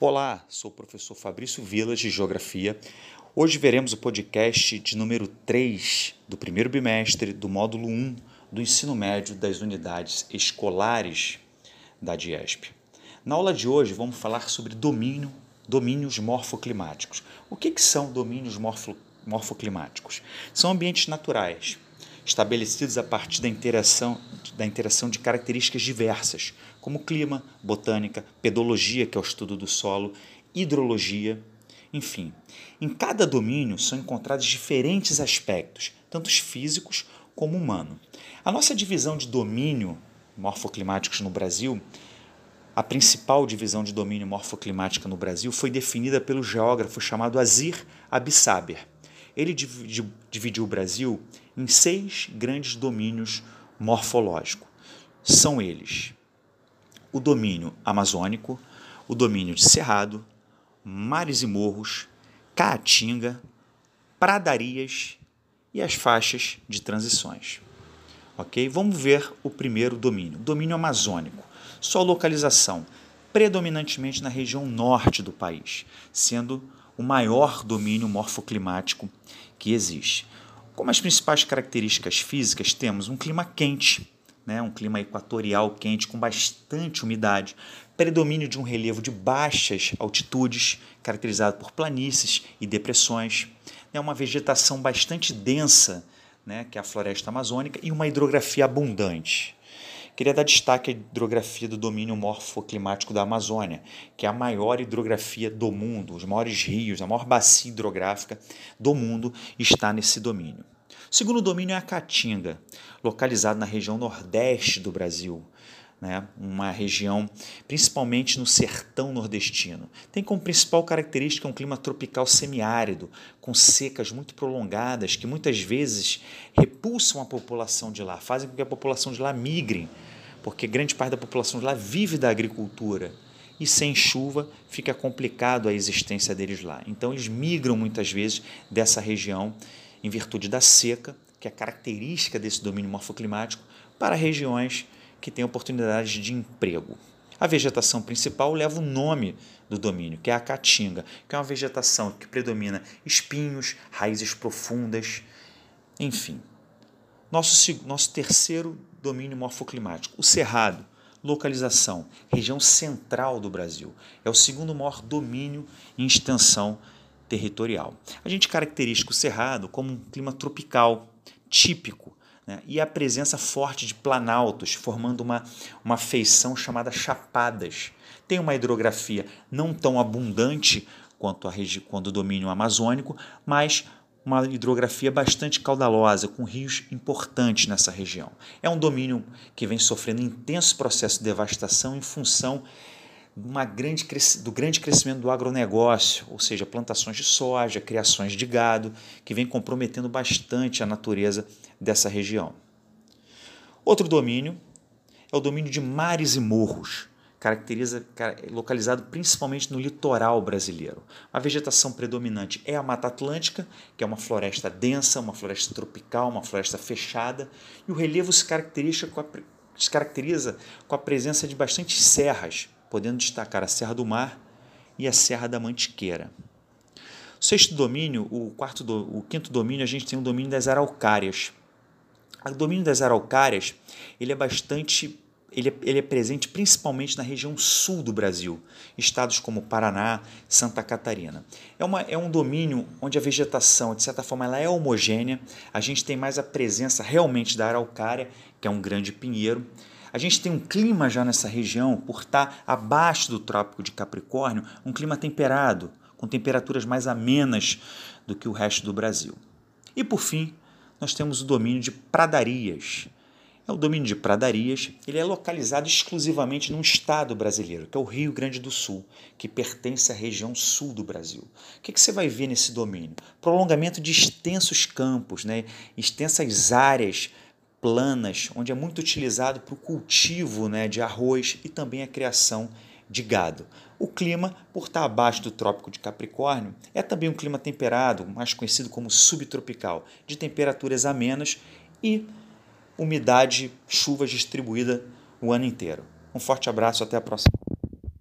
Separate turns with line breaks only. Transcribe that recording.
Olá, sou o professor Fabrício Vilas de Geografia. Hoje veremos o podcast de número 3 do primeiro bimestre do módulo 1 do ensino médio das unidades escolares da DIESP. Na aula de hoje vamos falar sobre domínio, domínios morfoclimáticos. O que, que são domínios morfo, morfoclimáticos? São ambientes naturais, estabelecidos a partir da interação, da interação de características diversas, como clima, botânica, pedologia, que é o estudo do solo, hidrologia, enfim. Em cada domínio são encontrados diferentes aspectos, tanto físicos como humano. A nossa divisão de domínio morfoclimáticos no Brasil, a principal divisão de domínio morfoclimática no Brasil foi definida pelo geógrafo chamado Azir Abissaber. Ele dividiu o Brasil em seis grandes domínios morfológicos. São eles: o domínio amazônico, o domínio de cerrado, mares e morros, caatinga, pradarias e as faixas de transições. Ok? Vamos ver o primeiro domínio, domínio amazônico. Sua localização predominantemente na região norte do país, sendo o maior domínio morfoclimático que existe. Como as principais características físicas, temos um clima quente, né, um clima equatorial quente com bastante umidade, predomínio de um relevo de baixas altitudes, caracterizado por planícies e depressões, né, uma vegetação bastante densa, né, que é a floresta amazônica, e uma hidrografia abundante. Queria dar destaque à hidrografia do domínio morfoclimático da Amazônia, que é a maior hidrografia do mundo, os maiores rios, a maior bacia hidrográfica do mundo está nesse domínio. O segundo domínio é a Caatinga, localizado na região nordeste do Brasil, né? uma região principalmente no sertão nordestino. Tem como principal característica um clima tropical semiárido, com secas muito prolongadas que muitas vezes repulsam a população de lá, fazem com que a população de lá migre porque grande parte da população de lá vive da agricultura e sem chuva fica complicado a existência deles lá. Então eles migram muitas vezes dessa região em virtude da seca, que é característica desse domínio morfoclimático, para regiões que têm oportunidades de emprego. A vegetação principal leva o nome do domínio, que é a caatinga, que é uma vegetação que predomina espinhos, raízes profundas, enfim. Nosso, nosso terceiro domínio morfoclimático. O Cerrado, localização, região central do Brasil. É o segundo maior domínio em extensão territorial. A gente caracteriza o Cerrado como um clima tropical, típico, né? e a presença forte de planaltos, formando uma, uma feição chamada chapadas. Tem uma hidrografia não tão abundante quanto, a quanto o domínio amazônico, mas uma hidrografia bastante caudalosa, com rios importantes nessa região. É um domínio que vem sofrendo intenso processo de devastação em função grande, do grande crescimento do agronegócio, ou seja, plantações de soja, criações de gado, que vem comprometendo bastante a natureza dessa região. Outro domínio é o domínio de mares e morros caracteriza localizado principalmente no litoral brasileiro. A vegetação predominante é a Mata Atlântica, que é uma floresta densa, uma floresta tropical, uma floresta fechada, e o relevo se caracteriza com a, se caracteriza com a presença de bastantes serras, podendo destacar a Serra do Mar e a Serra da Mantiqueira. O sexto domínio, o quarto, do, o quinto domínio, a gente tem o domínio das araucárias. O domínio das araucárias ele é bastante ele é, ele é presente principalmente na região sul do Brasil, estados como Paraná, Santa Catarina. É, uma, é um domínio onde a vegetação, de certa forma, ela é homogênea, a gente tem mais a presença realmente da araucária, que é um grande pinheiro. A gente tem um clima já nessa região, por estar abaixo do Trópico de Capricórnio, um clima temperado, com temperaturas mais amenas do que o resto do Brasil. E por fim, nós temos o domínio de pradarias, é o domínio de pradarias, ele é localizado exclusivamente num estado brasileiro, que é o Rio Grande do Sul, que pertence à região sul do Brasil. O que, que você vai ver nesse domínio? Prolongamento de extensos campos, né? extensas áreas planas, onde é muito utilizado para o cultivo né, de arroz e também a criação de gado. O clima, por estar abaixo do Trópico de Capricórnio, é também um clima temperado, mais conhecido como subtropical, de temperaturas amenas e umidade, chuvas distribuída o ano inteiro. Um forte abraço, até a próxima.